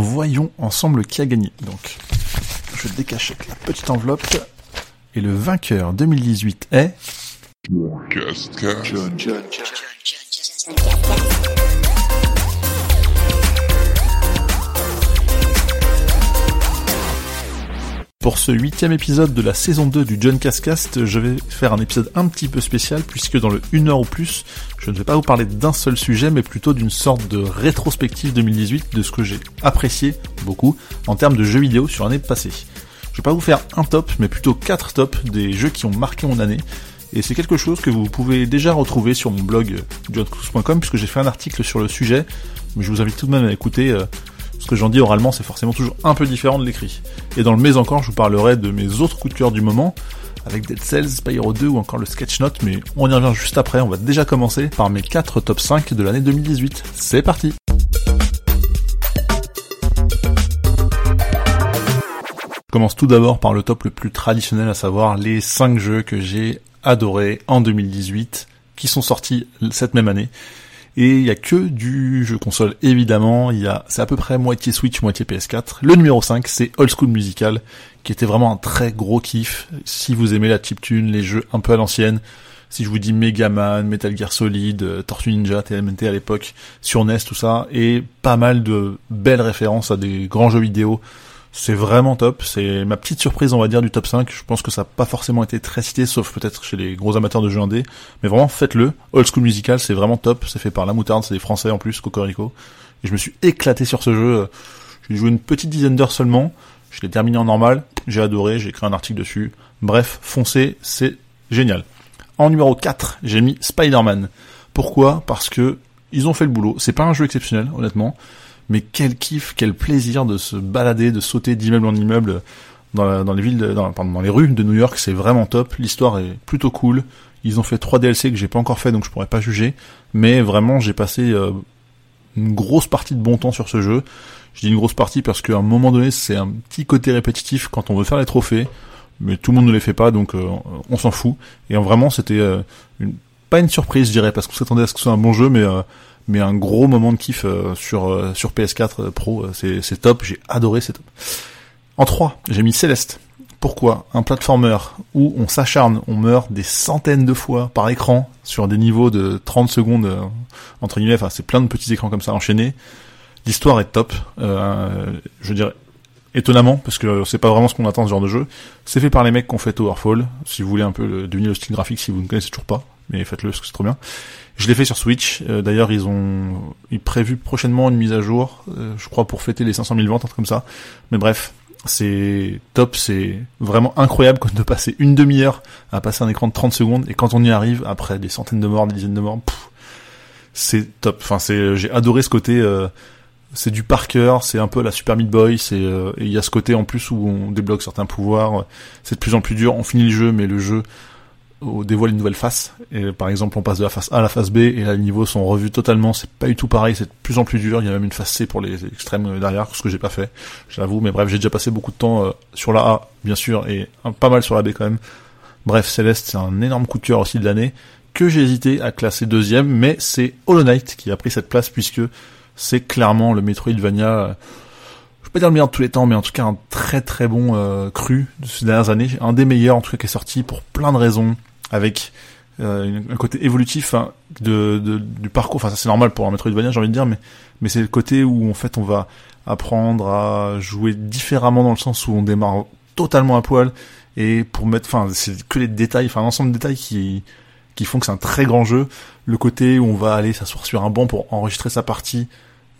voyons ensemble qui a gagné. Donc, je décachette la petite enveloppe. Et le vainqueur 2018 est... Pour ce huitième épisode de la saison 2 du John Cascast, je vais faire un épisode un petit peu spécial puisque dans le 1 heure ou plus, je ne vais pas vous parler d'un seul sujet mais plutôt d'une sorte de rétrospective 2018 de ce que j'ai apprécié beaucoup en termes de jeux vidéo sur l'année passée. Je vais pas vous faire un top mais plutôt quatre tops des jeux qui ont marqué mon année et c'est quelque chose que vous pouvez déjà retrouver sur mon blog johncruise.com puisque j'ai fait un article sur le sujet mais je vous invite tout de même à écouter euh, ce que j'en dis oralement, c'est forcément toujours un peu différent de l'écrit. Et dans le mais encore, je vous parlerai de mes autres coups de cœur du moment, avec Dead Cells, Spyro 2 ou encore le Sketch Note, mais on y revient juste après, on va déjà commencer par mes 4 top 5 de l'année 2018. C'est parti Je commence tout d'abord par le top le plus traditionnel, à savoir les 5 jeux que j'ai adorés en 2018, qui sont sortis cette même année. Et il y a que du jeu console, évidemment. Il y a, c'est à peu près moitié Switch, moitié PS4. Le numéro 5, c'est Old School Musical, qui était vraiment un très gros kiff. Si vous aimez la chiptune, les jeux un peu à l'ancienne, si je vous dis Mega Man, Metal Gear Solid, euh, Tortue Ninja, TMNT à l'époque, sur NES, tout ça, et pas mal de belles références à des grands jeux vidéo c'est vraiment top. C'est ma petite surprise, on va dire, du top 5. Je pense que ça n'a pas forcément été très cité, sauf peut-être chez les gros amateurs de jeux indés. Mais vraiment, faites-le. Old School Musical, c'est vraiment top. C'est fait par La Moutarde, c'est des Français en plus, Cocorico. Et je me suis éclaté sur ce jeu. J'ai joué une petite dizaine d'heures seulement. Je l'ai terminé en normal. J'ai adoré, j'ai écrit un article dessus. Bref, foncez, c'est génial. En numéro 4, j'ai mis Spider-Man. Pourquoi? Parce que ils ont fait le boulot. C'est pas un jeu exceptionnel, honnêtement mais quel kiff, quel plaisir de se balader, de sauter d'immeuble en immeuble dans, les villes, dans, dans les rues de New York, c'est vraiment top. L'histoire est plutôt cool. Ils ont fait trois DLC que j'ai pas encore fait, donc je pourrais pas juger. Mais vraiment, j'ai passé euh, une grosse partie de bon temps sur ce jeu. Je dis une grosse partie parce qu'à un moment donné, c'est un petit côté répétitif quand on veut faire les trophées, mais tout le monde ne les fait pas, donc euh, on s'en fout. Et vraiment, c'était euh, pas une surprise, je dirais, parce qu'on s'attendait à ce que ce soit un bon jeu, mais mais un gros moment de kiff euh, sur euh, sur PS4 euh, Pro, c'est c'est top, j'ai adoré, c'est top. En 3, j'ai mis Céleste. Pourquoi Un platformer où on s'acharne, on meurt des centaines de fois par écran sur des niveaux de 30 secondes entre guillemets, enfin c'est plein de petits écrans comme ça enchaînés. L'histoire est top, je dirais étonnamment parce que c'est pas vraiment ce qu'on attend ce genre de jeu. C'est fait par les mecs qui ont fait Towerfall. Si vous voulez un peu deviner le style graphique, si vous ne connaissez toujours pas, mais faites-le parce que c'est trop bien. Je l'ai fait sur Switch. Euh, d'ailleurs, ils ont ils prévu prochainement une mise à jour, euh, je crois pour fêter les 500 000 ventes, un truc comme ça. Mais bref, c'est top, c'est vraiment incroyable de passer une demi-heure à passer un écran de 30 secondes et quand on y arrive après des centaines de morts, des dizaines de morts, c'est top. Enfin, c'est j'ai adoré ce côté. Euh, c'est du par cœur, c'est un peu la Super Meat Boy, c'est il y a ce côté en plus où on débloque certains pouvoirs, c'est de plus en plus dur, on finit le jeu mais le jeu on dévoile une nouvelle face. Et par exemple, on passe de la face A à la face B, et là, les niveaux sont revus totalement. C'est pas du tout pareil, c'est de plus en plus dur. Il y a même une face C pour les extrêmes derrière, ce que j'ai pas fait, j'avoue. Mais bref, j'ai déjà passé beaucoup de temps euh, sur la A, bien sûr, et pas mal sur la B quand même. Bref, Céleste, c'est un énorme coup de cœur aussi de l'année, que j'ai hésité à classer deuxième, mais c'est Hollow Knight qui a pris cette place, puisque c'est clairement le Metroidvania... Euh, je peux pas dire le meilleur de tous les temps, mais en tout cas un très très bon euh, cru de ces dernières années, un des meilleurs en tout cas qui est sorti pour plein de raisons, avec euh, un côté évolutif hein, de, du parcours. Enfin, ça c'est normal pour un Metroidvania, j'ai envie de dire, mais mais c'est le côté où en fait on va apprendre à jouer différemment dans le sens où on démarre totalement à poil et pour mettre, enfin, c'est que les détails, enfin, l'ensemble de détails qui qui font que c'est un très grand jeu. Le côté où on va aller s'asseoir sur un banc pour enregistrer sa partie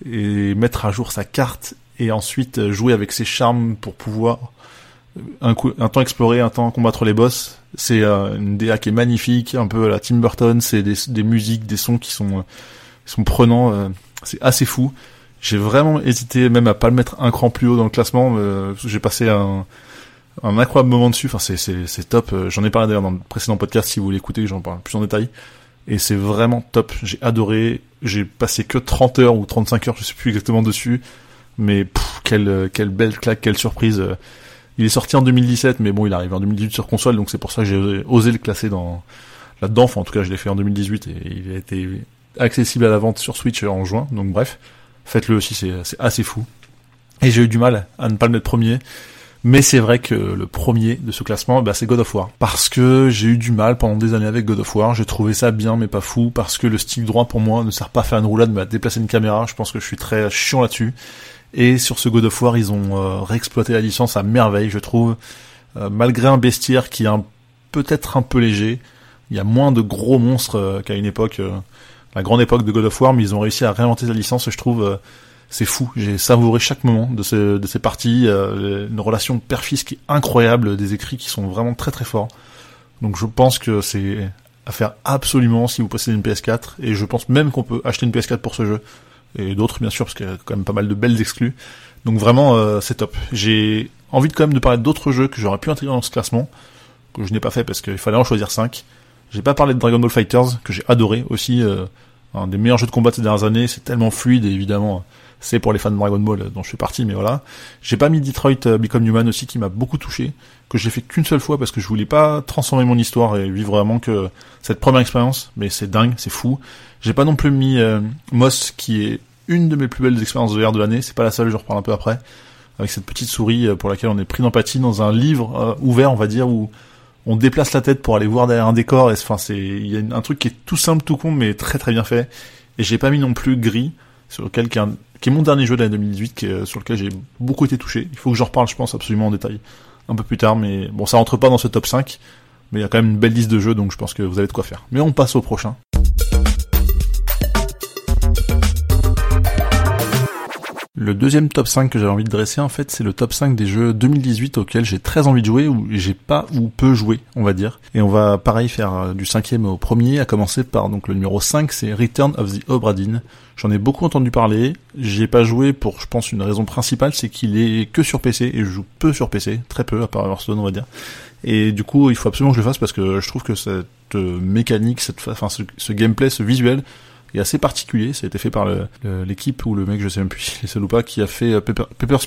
et mettre à jour sa carte et ensuite jouer avec ses charmes pour pouvoir un, coup, un temps explorer, un temps combattre les boss. C'est euh, une DA qui est magnifique, un peu la Tim Burton. C'est des, des, musiques, des sons qui sont, sont prenants. Euh, c'est assez fou. J'ai vraiment hésité même à pas le mettre un cran plus haut dans le classement. Euh, j'ai passé un, un incroyable moment dessus. Enfin, c'est, top. J'en ai parlé d'ailleurs dans le précédent podcast si vous voulez écouter, j'en parle plus en détail. Et c'est vraiment top. J'ai adoré. J'ai passé que 30 heures ou 35 heures, je sais plus exactement dessus. Mais quelle, quelle belle claque, quelle surprise. Il est sorti en 2017, mais bon, il arrive en 2018 sur console, donc c'est pour ça que j'ai osé le classer dans là-dedans. Enfin, en tout cas, je l'ai fait en 2018 et il a été accessible à la vente sur Switch en juin. Donc bref, faites-le aussi, c'est assez fou. Et j'ai eu du mal à ne pas le mettre premier. Mais c'est vrai que le premier de ce classement, bah, c'est God of War. Parce que j'ai eu du mal pendant des années avec God of War. J'ai trouvé ça bien, mais pas fou. Parce que le stick droit, pour moi, ne sert pas à faire une roulade, mais à déplacer une caméra. Je pense que je suis très chiant là-dessus. Et sur ce God of War, ils ont euh, réexploité la licence à merveille, je trouve. Euh, malgré un bestiaire qui est peut-être un peu léger, il y a moins de gros monstres euh, qu'à une époque, la grande époque de God of War, mais ils ont réussi à réinventer la licence, je trouve c'est fou. J'ai savouré chaque moment de, ce, de ces parties, euh, une relation père-fils qui est incroyable, des écrits qui sont vraiment très très forts. Donc je pense que c'est à faire absolument si vous possédez une PS4, et je pense même qu'on peut acheter une PS4 pour ce jeu, et d'autres bien sûr, parce qu'il y a quand même pas mal de belles exclus. Donc vraiment, euh, c'est top. J'ai envie de quand même de parler d'autres jeux que j'aurais pu intégrer dans ce classement, que je n'ai pas fait parce qu'il fallait en choisir 5. J'ai pas parlé de Dragon Ball Fighters, que j'ai adoré aussi, euh, un des meilleurs jeux de combat de ces dernières années, c'est tellement fluide, et évidemment c'est pour les fans de Dragon Ball euh, dont je suis parti, mais voilà. J'ai pas mis Detroit euh, Become Human aussi qui m'a beaucoup touché, que j'ai fait qu'une seule fois parce que je voulais pas transformer mon histoire et vivre vraiment que cette première expérience, mais c'est dingue, c'est fou. J'ai pas non plus mis euh, Moss qui est une de mes plus belles expériences de VR de l'année, c'est pas la seule, je reparle un peu après, avec cette petite souris pour laquelle on est pris d'empathie dans un livre ouvert, on va dire, où on déplace la tête pour aller voir derrière un décor, et enfin c'est, il y a un truc qui est tout simple, tout con, mais très très bien fait. Et j'ai pas mis non plus Gris, sur lequel qui qui est mon dernier jeu de l'année 2018, euh, sur lequel j'ai beaucoup été touché. Il faut que j'en reparle, je pense, absolument en détail un peu plus tard, mais bon, ça rentre pas dans ce top 5, mais il y a quand même une belle liste de jeux, donc je pense que vous avez de quoi faire. Mais on passe au prochain. Le deuxième top 5 que j'avais envie de dresser, en fait, c'est le top 5 des jeux 2018 auxquels j'ai très envie de jouer, ou j'ai pas ou peu joué, on va dire. Et on va, pareil, faire euh, du cinquième au premier, à commencer par donc le numéro 5, c'est Return of the Obra Dinn. J'en ai beaucoup entendu parler, j'ai pas joué pour, je pense, une raison principale, c'est qu'il est que sur PC, et je joue peu sur PC, très peu, à part Hearthstone, on va dire. Et du coup, il faut absolument que je le fasse parce que je trouve que cette euh, mécanique, cette, enfin, ce gameplay, ce visuel, est assez particulier. Ça a été fait par l'équipe ou le mec, je sais même plus si c'est ou pas, qui a fait euh, Paper, Papers,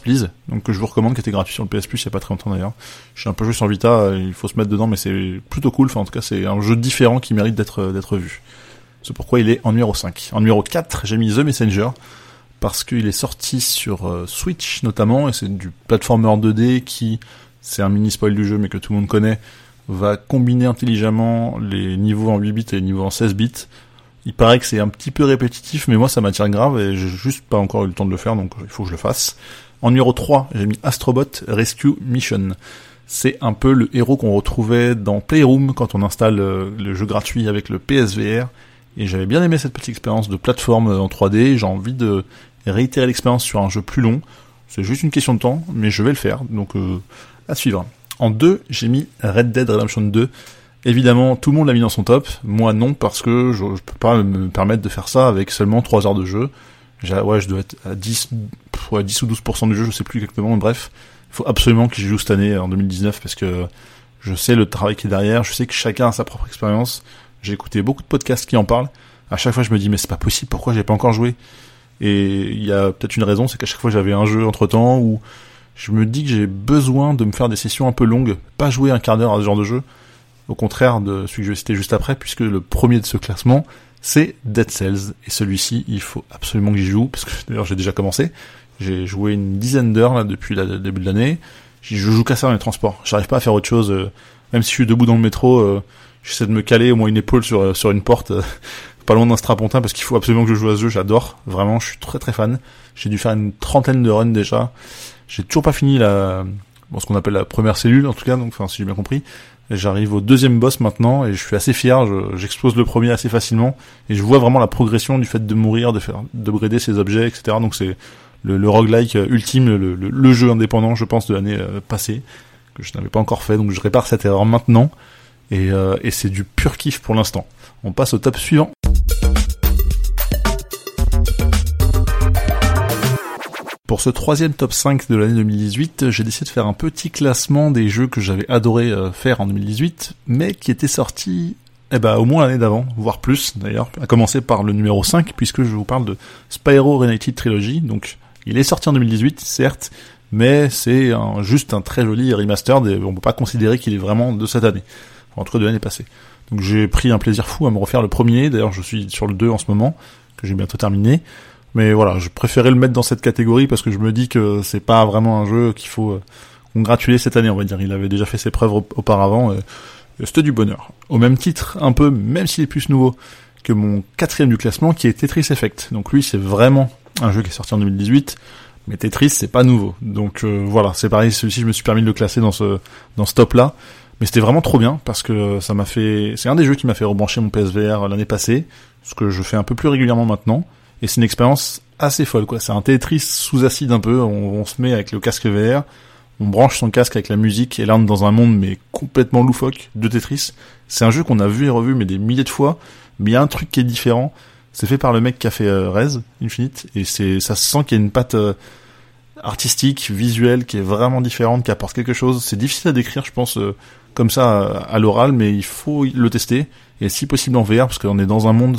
donc que je vous recommande, qui était gratuit sur le PS Plus il y a pas très longtemps d'ailleurs. Je suis un peu joué sur Vita, euh, il faut se mettre dedans, mais c'est plutôt cool. Enfin, en tout cas, c'est un jeu différent qui mérite d'être euh, d'être vu. C'est pourquoi il est en numéro 5. En numéro 4, j'ai mis The Messenger parce qu'il est sorti sur Switch notamment et c'est du platformer 2D qui c'est un mini spoil du jeu mais que tout le monde connaît va combiner intelligemment les niveaux en 8 bits et les niveaux en 16 bits il paraît que c'est un petit peu répétitif, mais moi ça m'attire grave et j'ai juste pas encore eu le temps de le faire, donc il faut que je le fasse. En numéro 3, j'ai mis Astrobot Rescue Mission. C'est un peu le héros qu'on retrouvait dans Playroom quand on installe euh, le jeu gratuit avec le PSVR. Et j'avais bien aimé cette petite expérience de plateforme en 3D. J'ai envie de réitérer l'expérience sur un jeu plus long. C'est juste une question de temps, mais je vais le faire. Donc euh, à suivre. En 2, j'ai mis Red Dead Redemption 2. Évidemment, tout le monde l'a mis dans son top. Moi, non, parce que je, je, peux pas me permettre de faire ça avec seulement 3 heures de jeu. Ouais, je dois être à 10, ouais, 10 ou 12% du jeu, je sais plus exactement. Bref, il faut absolument que j'y joue cette année, en 2019, parce que je sais le travail qui est derrière. Je sais que chacun a sa propre expérience. J'ai écouté beaucoup de podcasts qui en parlent. À chaque fois, je me dis, mais c'est pas possible, pourquoi j'ai pas encore joué? Et il y a peut-être une raison, c'est qu'à chaque fois, j'avais un jeu entre temps où je me dis que j'ai besoin de me faire des sessions un peu longues, pas jouer un quart d'heure à ce genre de jeu au contraire de celui que je vais citer juste après, puisque le premier de ce classement, c'est Dead Cells. Et celui-ci, il faut absolument que j'y joue, parce que d'ailleurs j'ai déjà commencé. J'ai joué une dizaine d'heures là depuis le début de l'année. Je joue qu'à ça dans les transports. J'arrive pas à faire autre chose. Euh, même si je suis debout dans le métro, euh, j'essaie de me caler au moins une épaule sur euh, sur une porte, pas loin d'un strapontin, parce qu'il faut absolument que je joue à ce jeu. J'adore. Vraiment, je suis très très fan. J'ai dû faire une trentaine de runs déjà. J'ai toujours pas fini la, bon, ce qu'on appelle la première cellule en tout cas, donc enfin si j'ai bien compris. J'arrive au deuxième boss maintenant et je suis assez fier. J'explose le premier assez facilement et je vois vraiment la progression du fait de mourir, de faire, de ses objets, etc. Donc c'est le, roguelike ultime, le, le, jeu indépendant, je pense, de l'année euh, passée que je n'avais pas encore fait. Donc je répare cette erreur maintenant et, euh, et c'est du pur kiff pour l'instant. On passe au top suivant. Pour ce troisième top 5 de l'année 2018, j'ai décidé de faire un petit classement des jeux que j'avais adoré euh, faire en 2018, mais qui étaient sortis eh ben, au moins l'année d'avant, voire plus d'ailleurs, à commencer par le numéro 5, puisque je vous parle de Spyro Reignited Trilogy. Donc, il est sorti en 2018, certes, mais c'est juste un très joli remaster, et on peut pas considérer qu'il est vraiment de cette année, entre de l'année passée. Donc j'ai pris un plaisir fou à me refaire le premier, d'ailleurs je suis sur le 2 en ce moment, que j'ai bientôt terminé. Mais voilà, je préférais le mettre dans cette catégorie parce que je me dis que c'est pas vraiment un jeu qu'il faut congratuler cette année, on va dire. Il avait déjà fait ses preuves auparavant. C'était du bonheur. Au même titre, un peu, même s'il est plus nouveau que mon quatrième du classement, qui est Tetris Effect. Donc lui, c'est vraiment un jeu qui est sorti en 2018, mais Tetris, c'est pas nouveau. Donc euh, voilà, c'est pareil, celui-ci, je me suis permis de le classer dans ce dans ce top-là. Mais c'était vraiment trop bien, parce que ça m'a fait... C'est un des jeux qui m'a fait rebrancher mon PSVR l'année passée, ce que je fais un peu plus régulièrement maintenant. Et c'est une expérience assez folle, quoi. C'est un Tetris sous acide un peu, on, se met avec le casque VR, on branche son casque avec la musique et là on est dans un monde mais complètement loufoque de Tetris. C'est un jeu qu'on a vu et revu mais des milliers de fois, mais il y a un truc qui est différent. C'est fait par le mec qui a fait euh, Rez Infinite et c'est ça se sent qu'il y a une patte euh, artistique, visuelle qui est vraiment différente, qui apporte quelque chose. C'est difficile à décrire, je pense, euh, comme ça à, l'oral, mais il faut le tester et si possible en VR parce qu'on est dans un monde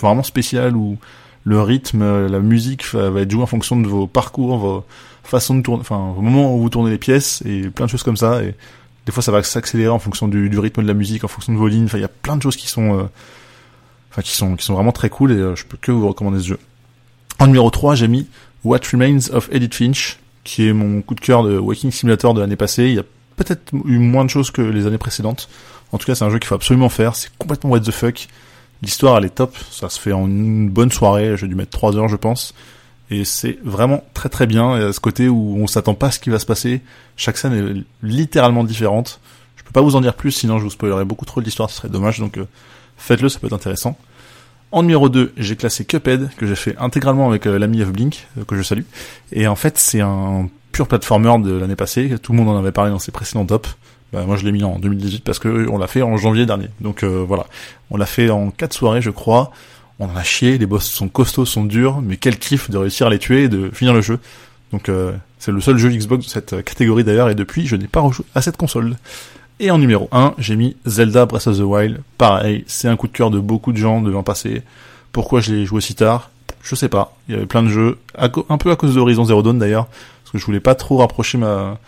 vraiment spécial où le rythme, la musique va être joué en fonction de vos parcours, vos façon de tourner, enfin au moment où vous tournez les pièces et plein de choses comme ça. Et des fois ça va s'accélérer en fonction du, rythme de la musique, en fonction de vos lignes. Enfin il y a plein de choses qui sont, euh, enfin qui sont qui sont vraiment très cool et euh, je peux que vous recommander ce jeu. En numéro 3 j'ai mis What Remains of Edith Finch, qui est mon coup de cœur de Walking Simulator de l'année passée. Il y a peut-être eu moins de choses que les années précédentes. En tout cas, c'est un jeu qu'il faut absolument faire. C'est complètement what the fuck. L'histoire, elle est top. Ça se fait en une bonne soirée. J'ai dû mettre 3 heures, je pense et c'est vraiment très très bien. Et à ce côté où on s'attend pas à ce qui va se passer, chaque scène est littéralement différente. Je peux pas vous en dire plus, sinon je vous spoilerais beaucoup trop l'histoire, ce serait dommage. Donc euh, faites-le, ça peut être intéressant. En numéro 2, j'ai classé Cuphead, que j'ai fait intégralement avec euh, l'ami of Blink, euh, que je salue. Et en fait, c'est un pur platformer de l'année passée. Tout le monde en avait parlé dans ses précédents tops. Bah, moi, je l'ai mis en 2018 parce que on l'a fait en janvier dernier. Donc voilà, on l'a fait en quatre soirées, je crois on en a chié, les boss sont costauds, sont durs, mais quel kiff de réussir à les tuer et de finir le jeu. Donc euh, c'est le seul jeu Xbox de cette catégorie d'ailleurs, et depuis je n'ai pas rejoué à cette console. Et en numéro 1, j'ai mis Zelda Breath of the Wild. Pareil, c'est un coup de cœur de beaucoup de gens de l'an passé. Pourquoi je l'ai joué si tard? Je sais pas. Il y avait plein de jeux, un peu à cause de Horizon Zero Dawn d'ailleurs, parce que je voulais pas trop rapprocher ma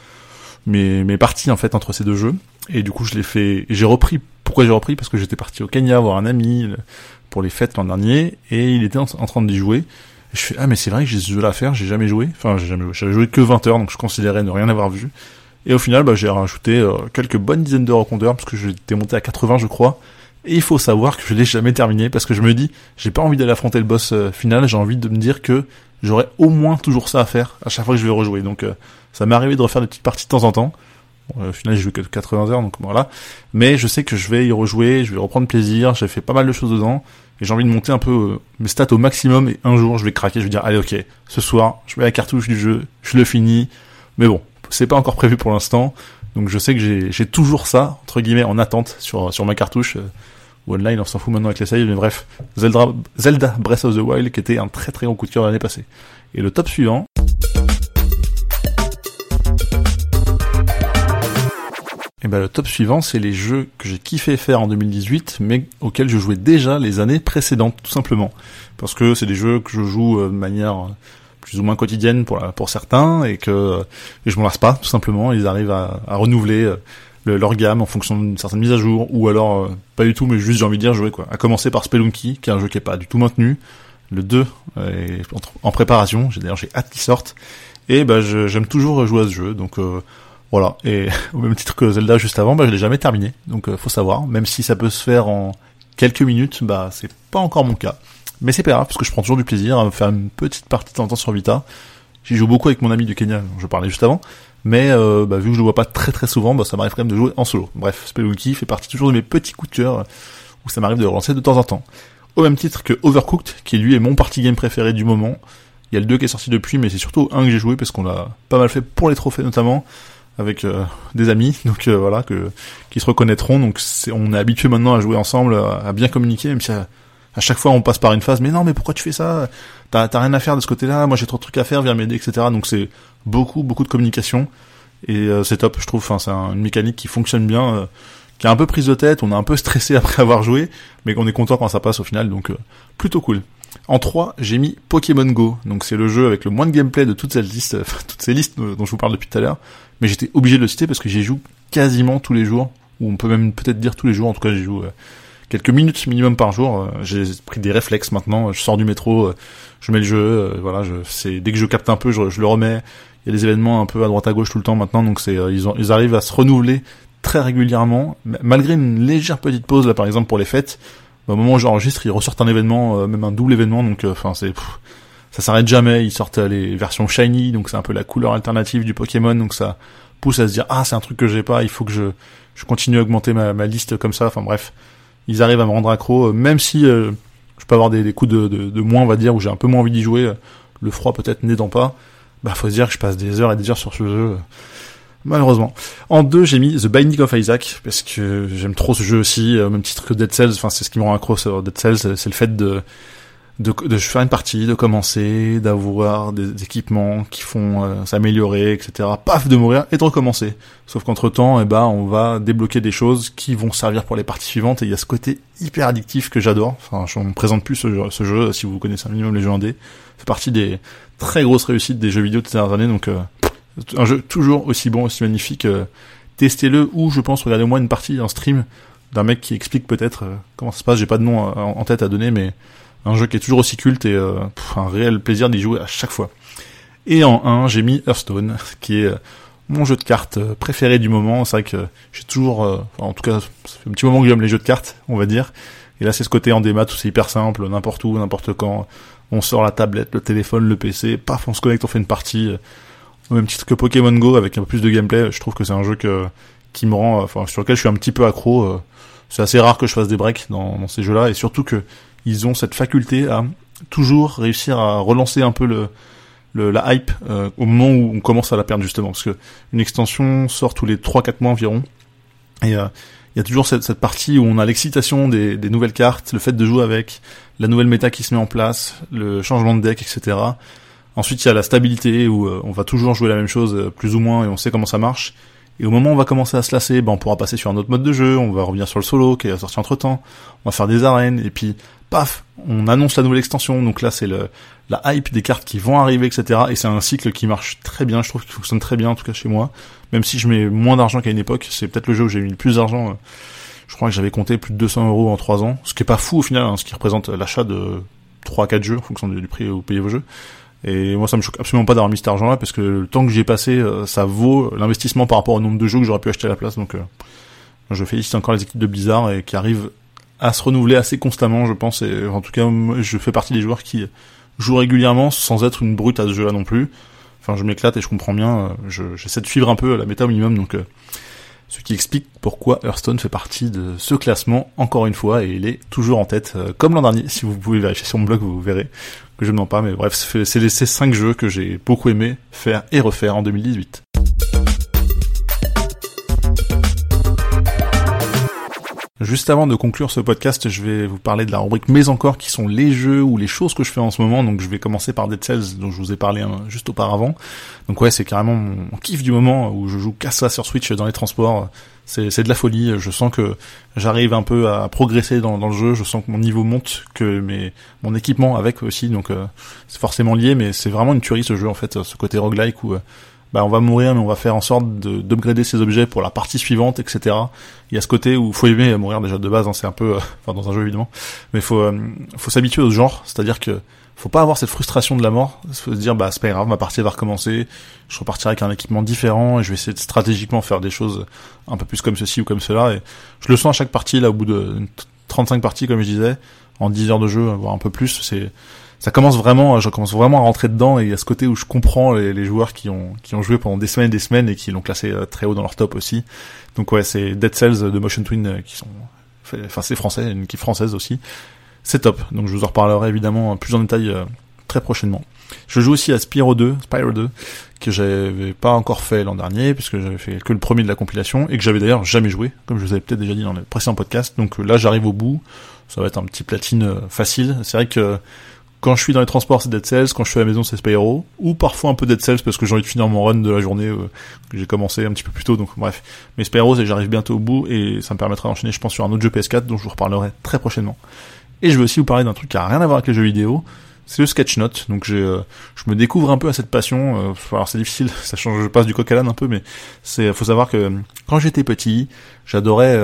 mes, mes parties en fait entre ces deux jeux. Et du coup je l'ai fait, j'ai repris. Pourquoi j'ai repris? Parce que j'étais parti au Kenya voir un ami pour les fêtes l'an dernier et il était en, train d'y jouer. je fais ah mais c'est vrai que j'ai ce jeu à faire, j'ai jamais joué. Enfin j'ai jamais joué, j'avais joué que 20 heures donc je considérais ne rien avoir vu. Et au final bah, j'ai rajouté euh, quelques bonnes dizaines d'heures au parce que j'étais monté à 80 je crois. Et il faut savoir que je l'ai jamais terminé parce que je me dis j'ai pas envie d'aller affronter le boss euh, final, j'ai envie de me dire que j'aurai au moins toujours ça à faire à chaque fois que je vais rejouer. Donc euh, ça m'est arrivé de refaire des petites parties de temps en temps. au final, j'ai joué que 80 heures, donc voilà. Mais je sais que je vais y rejouer, je vais reprendre plaisir. J'ai fait pas mal de choses dedans et j'ai envie de monter un peu euh, mes stats au maximum et un jour je vais craquer, je vais dire allez ok, ce soir je mets la cartouche du jeu, je le finis, mais bon, c'est pas encore prévu pour l'instant, donc je sais que j'ai toujours ça entre guillemets en attente sur sur ma cartouche. Euh, online, on s'en fout maintenant avec les saves, mais bref, Zelda, Zelda Breath of the Wild qui était un très très gros coup de cœur l'année passée. Et le top suivant, Et ben le top suivant, c'est les jeux que j'ai kiffé faire en 2018, mais auxquels je jouais déjà les années précédentes, tout simplement. Parce que c'est des jeux que je joue euh, de manière euh, plus ou moins quotidienne pour, pour certains, et que et je m'en lasse pas, tout simplement. Ils arrivent à, à renouveler euh, leur gamme en fonction d'une certaine mise à jour, ou alors pas du tout, mais juste j'ai envie de dire jouer quoi. À commencer par Spelunky, qui est un jeu qui est pas du tout maintenu. Le 2 est en préparation, j'ai d'ailleurs j'ai hâte qu'il sorte. Et ben j'aime toujours jouer à ce jeu, donc voilà. Et au même titre que Zelda juste avant, bah, je l'ai jamais terminé. Donc, euh, faut savoir. Même si ça peut se faire en quelques minutes, bah, c'est pas encore mon cas. Mais c'est pas grave, parce que je prends toujours du plaisir à me faire une petite partie de temps en temps sur Vita. J'y joue beaucoup avec mon ami du Kenya, dont je parlais juste avant. Mais euh, bah, vu que je le vois pas très très souvent, bah, ça m'arrive quand même de jouer en solo. Bref, Spelunky fait partie toujours de mes petits coups de cœur, où ça m'arrive de relancer de temps en temps. Au même titre que Overcooked, qui lui est mon party game préféré du moment. Il y a le 2 qui est sorti depuis, mais c'est surtout un que j'ai joué parce qu'on l'a pas mal fait pour les trophées notamment avec euh, des amis, donc euh, voilà, que qui se reconnaîtront. Donc on est habitué maintenant à jouer ensemble, à, bien communiquer, même si à, chaque fois on passe par une phase. Mais non, mais pourquoi tu fais ça? T'as rien à faire de ce côté-là. Moi j'ai trop de trucs à faire, viens m'aider, etc. Donc c'est beaucoup beaucoup de communication et euh, c'est top, je trouve. Enfin, c'est une mécanique qui fonctionne bien, qui est un peu prise de tête. On est un peu stressé après avoir joué, mais qu'on est content quand ça passe au final. Donc plutôt cool. En 3, j'ai mis Pokémon Go. Donc c'est le jeu avec le moins de gameplay de toutes ces listes, toutes ces listes dont je vous parle depuis tout à l'heure mais j'étais obligé de le citer parce que j'y joue quasiment tous les jours, ou on peut même peut-être dire tous les jours, en tout cas j'y joue euh, quelques minutes minimum par jour. J'ai pris des réflexes maintenant. Je sors du métro, je mets le jeu, voilà. Je, c'est dès que je capte un peu, je, le remets. Il y a des événements un peu à droite à gauche tout le temps maintenant, donc c'est ils, arrivent à se renouveler très régulièrement, malgré une légère petite pause là par exemple pour les fêtes. Au moment où j'enregistre, ils ressortent un événement, même un double événement, donc enfin c'est ça s'arrête jamais. Ils sortent les versions shiny, donc c'est un peu la couleur alternative du Pokémon, donc ça pousse à se dire ah c'est un truc que j'ai pas, il faut que je je continue à augmenter ma, ma liste comme ça. Enfin bref, ils arrivent à me rendre accro, euh, même si euh, je peux avoir des, des coups de, de, de, moins, on va dire, où j'ai un peu moins envie d'y jouer. Euh, le froid peut-être n'aidant pas. Bah faut se dire que je passe des heures et des heures sur ce jeu. Malheureusement. En deux, j'ai mis The Binding of Isaac, parce que j'aime trop ce jeu aussi, au même titre que Dead Cells, enfin c'est ce qui me rend accro sur Dead Cells, c'est le fait de de, de faire une partie, de commencer, d'avoir des, équipements qui font euh, s'améliorer, etc. Paf, de mourir et de recommencer. Sauf qu'entre temps, eh ben, on va débloquer des choses qui vont servir pour les parties suivantes. Et il y a ce côté hyper addictif que j'adore. Enfin, je ne présente plus ce jeu, ce jeu, si vous connaissez un minimum les jeux indés. C'est partie des très grosses réussites des jeux vidéo de ces dernières années. Donc, euh, un jeu toujours aussi bon, aussi magnifique. Euh, testez-le ou je pense regardez moi une partie en stream d'un mec qui explique peut-être comment ça se passe. J'ai pas de nom en tête à donner, mais un jeu qui est toujours aussi culte et euh, un réel plaisir d'y jouer à chaque fois. Et en 1, j'ai mis Hearthstone, qui est euh, mon jeu de cartes euh, préféré du moment. C'est vrai que j'ai toujours, en tout cas, ça fait un petit moment que j'aime les jeux de cartes, on va dire. Et là, c'est ce côté en démat où c'est hyper simple, n'importe où, n'importe quand. On sort la tablette, le téléphone, le PC, paf, on se connecte, on fait une partie. Au même titre que Pokémon Go, avec un peu plus de gameplay, je trouve que c'est un jeu qui me rend, enfin, sur lequel je suis un petit peu accro. C'est assez rare que je fasse des breaks dans, dans ces jeux-là, et surtout que ils ont cette faculté à toujours réussir à relancer un peu le, le la hype euh, au moment où on commence à la perdre justement parce que une extension sort tous les 3-4 mois environ et euh, il y a toujours cette, cette, partie où on a l'excitation des, des, nouvelles cartes, le fait de jouer avec, la nouvelle méta qui se met en place, le changement de deck, etc. Ensuite, il y a la stabilité où euh, on va toujours jouer la même chose plus ou moins et on sait comment ça marche. Et au moment où on va commencer à se lasser, ben on pourra passer sur un autre mode de jeu, on va revenir sur le solo qui est sorti entre temps, on va faire des arènes, et puis paf, on annonce la nouvelle extension. Donc là, c'est le la hype des cartes qui vont arriver, etc. Et c'est un cycle qui marche très bien. Je trouve qu'il fonctionne très bien, en tout cas chez moi. Même si je mets moins d'argent qu'à une époque, c'est peut-être le jeu où j'ai mis le plus d'argent. Euh, je crois que j'avais compté plus de 200 euros en 3 ans, ce qui est pas fou au final, hein, ce qui représente l'achat de 3-4 jeux en fonction du prix où vous payez vos jeux. Et moi, ça me choque absolument pas d'avoir mis cet argent-là parce que le temps que j'y ai passé, euh, ça vaut l'investissement par rapport au nombre de jeux que j'aurais pu acheter à la place. Donc, euh, je félicite encore les équipes de Blizzard et qui arrivent à se renouveler assez constamment, je pense. Et en tout cas, je fais partie des joueurs qui jouent régulièrement sans être une brute à ce jeu-là non plus. Enfin, je m'éclate et je comprends bien. J'essaie de suivre un peu la méta au minimum, donc euh, ce qui explique pourquoi Hearthstone fait partie de ce classement encore une fois et il est toujours en tête, euh, comme l'an dernier. Si vous pouvez vérifier sur mon blog, vous verrez que je ne mens pas. Mais bref, c'est les ces cinq jeux que j'ai beaucoup aimé faire et refaire en 2018. Juste avant de conclure ce podcast, je vais vous parler de la rubrique Mais encore, qui sont les jeux ou les choses que je fais en ce moment. Donc je vais commencer par Dead Cells, dont je vous ai parlé hein, juste auparavant. Donc ouais, c'est carrément mon, kiff du moment où je joue qu'à ça sur Switch dans les transports. C'est de la folie. Je sens que j'arrive un peu à progresser dans, le jeu. Je sens que mon niveau monte, que mes, mon équipement avec aussi. Donc euh, c'est forcément lié, mais c'est vraiment une tuerie ce jeu en fait, ce côté roguelike où euh, bah on va mourir mais on va faire en sorte d'upgrader ces objets pour la partie suivante, etc. Il y a ce côté où faut aimer mourir déjà de base, hein, c'est un peu, euh, dans un jeu évidemment, mais faut euh, faut s'habituer au genre, c'est-à-dire que faut pas avoir cette frustration de la mort, faut se dire bah c'est pas grave, ma partie va recommencer, je repartirai avec un équipement différent et je vais essayer de stratégiquement faire des choses un peu plus comme ceci ou comme cela et je le sens à chaque partie là au bout de 35 parties comme je disais, en 10 heures de jeu, voire un peu plus, c'est ça commence vraiment, je commence vraiment à rentrer dedans et a ce côté où je comprends les, joueurs qui ont qui ont joué pendant des semaines et des semaines et qui l'ont classé euh, très haut dans leur top aussi. Donc ouais, c'est Dead Cells de Motion Twin euh, qui sont, enfin c'est français, une équipe française aussi. C'est top. Donc je vous en reparlerai évidemment plus en détail euh, très prochainement. Je joue aussi à Spyro 2, Spyro 2, que j'avais pas encore fait l'an dernier, puisque j'avais fait que le premier de la compilation, et que j'avais d'ailleurs jamais joué, comme je vous avais peut-être déjà dit dans les précédents podcasts. Donc là, j'arrive au bout. Ça va être un petit platine facile. C'est vrai que quand je suis dans les transports, c'est Dead Cells. Quand je suis à la maison, c'est Spyro. Ou parfois un peu Dead Cells parce que j'ai envie de finir mon run de la journée euh, que j'ai commencé un petit peu plus tôt. Donc bref. Mais Spyro, c'est j'arrive bientôt au bout et ça me permettra d'enchaîner, je pense, sur un autre jeu PS4 dont je vous reparlerai très prochainement. Et je vais aussi vous parler d'un truc qui a rien à voir avec les jeux vidéo. C'est le sketchnote. Donc j'ai, euh, je me découvre un peu à cette passion. Euh, alors c'est difficile, ça change, je passe du coq à l'âne un peu, mais c'est, faut savoir que quand j'étais petit, j'adorais,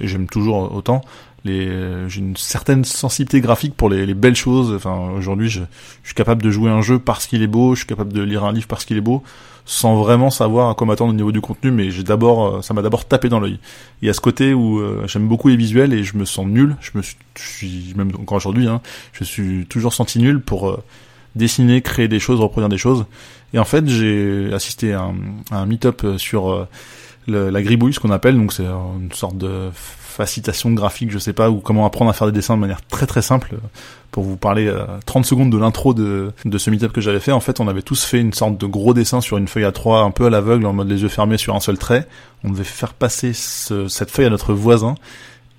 et j'aime toujours autant, les, j'ai une certaine sensibilité graphique pour les, les belles choses. Enfin, aujourd'hui, je, suis capable de jouer un jeu parce qu'il est beau, je suis capable de lire un livre parce qu'il est beau, sans vraiment savoir à quoi m'attendre au niveau du contenu. Mais j'ai d'abord, euh, ça m'a d'abord tapé dans l'œil. Il y a ce côté où euh, j'aime beaucoup les visuels et je me sens nul. Je me suis, même encore aujourd'hui, hein, je suis toujours senti nul pour euh, dessiner, créer des choses, reproduire des choses. Et en fait, j'ai assisté à un, à un meet-up sur la gribouille, ce qu'on appelle, donc c'est une sorte de facilitation graphique, je sais pas, ou comment apprendre à faire des dessins de manière très très simple. Pour vous parler 30 euh, secondes de l'intro de, de ce meetup que j'avais fait, en fait, on avait tous fait une sorte de gros dessin sur une feuille à 3 un peu à l'aveugle, en mode les yeux fermés sur un seul trait. On devait faire passer cette feuille à notre voisin.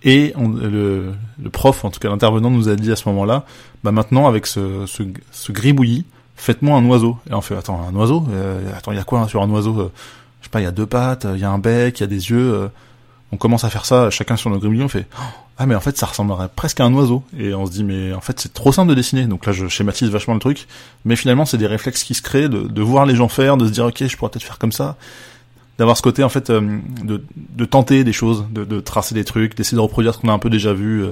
Et le, prof, en tout cas l'intervenant, nous a dit à ce moment-là, bah maintenant avec ce, ce, ce gribouillis, faites-moi un oiseau. Et on fait, attends, un oiseau? Euh, Attends, il y a quoi hein, sur un oiseau euh, Je sais pas, il y a deux pattes, il y a un bec, il y a des yeux on commence à faire ça chacun sur notre gribouillon, on fait ah mais en fait ça ressemblerait presque à un oiseau. Et on se dit mais en fait c'est trop simple de dessiner. Donc là je schématise vachement le truc. Mais finalement c'est des réflexes qui se créent de, de, voir les gens faire de se dire ok je pourrais peut-être faire comme ça. D'avoir ce côté en fait euh, de, de, tenter des choses de, de tracer des trucs d'essayer de reproduire ce qu'on a un peu déjà vu euh,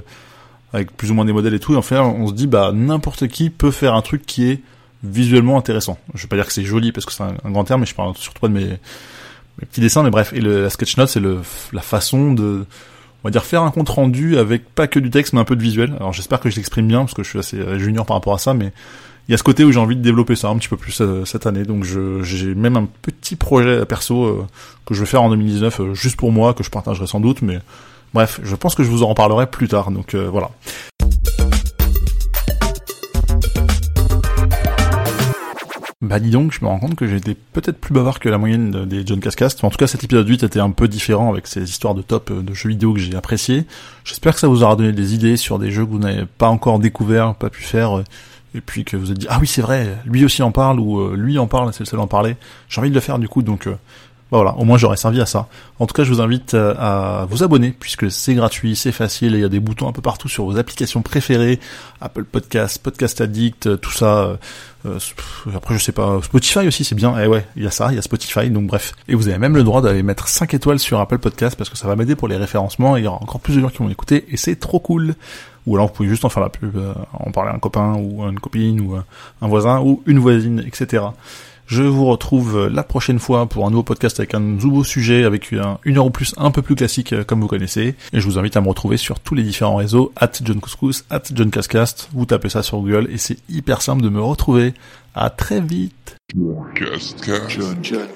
avec plus ou moins des modèles et tout. Et en fait on se dit bah n'importe qui peut faire un truc qui est visuellement intéressant. Je vais pas dire que c'est joli parce que c'est un, un, grand terme mais je parle surtout de mes mes petits dessins, mais bref. Et le, la sketch note, c'est le, la façon de, on va dire, faire un compte rendu avec pas que du texte, mais un peu de visuel. Alors j'espère que je l'exprime bien, parce que je suis assez euh, junior par rapport à ça, mais il y a ce côté où j'ai envie de développer ça un petit peu plus euh, cette année. Donc j'ai même un petit projet perso euh, que je vais faire en 2019, juste pour moi, que je partagerai sans doute, mais bref, je pense que je vous en reparlerai plus tard. Donc voilà. Bah dis donc, je me rends compte que j'étais peut-être plus bavard que la moyenne des John Cascast. En tout cas, cet épisode 8 était un peu différent avec ces histoires de top euh, de jeux vidéo que j'ai apprécié. J'espère que ça vous aura donné des idées sur des jeux que vous n'avez pas encore découvert, pas pu faire, euh, et puis que vous êtes dit ah oui c'est vrai, lui aussi en parle ou euh, lui en parle, c'est le seul à en parler. J'ai envie de le faire du coup, donc bah voilà, au moins j'aurais servi à ça. En tout cas, je vous invite euh, à vous abonner puisque c'est gratuit, c'est facile et il y a des boutons un peu partout sur vos applications préférées, Apple Podcast, Podcast Addict, euh, tout ça. Euh, après, je sais pas, Spotify aussi, c'est bien. Eh ouais, il y a ça, il y a Spotify, donc bref. Et vous avez même le droit d'aller mettre 5 étoiles sur Apple Podcast parce que ça va m'aider pour les référencements et il y aura encore plus de gens qui vont écouter et c'est trop cool. Ou alors vous pouvez juste en faire la pub, en parler à un copain ou à une copine ou un voisin ou une voisine, etc. Je vous retrouve la prochaine fois pour un nouveau podcast avec un nouveau sujet, avec une heure ou plus un peu plus classique euh, comme vous connaissez. Et je vous invite à me retrouver sur tous les différents réseaux, at John Couscous, at John Cascast. Vous tapez ça sur Google et c'est hyper simple de me retrouver. À très vite. John, John, John,